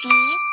集。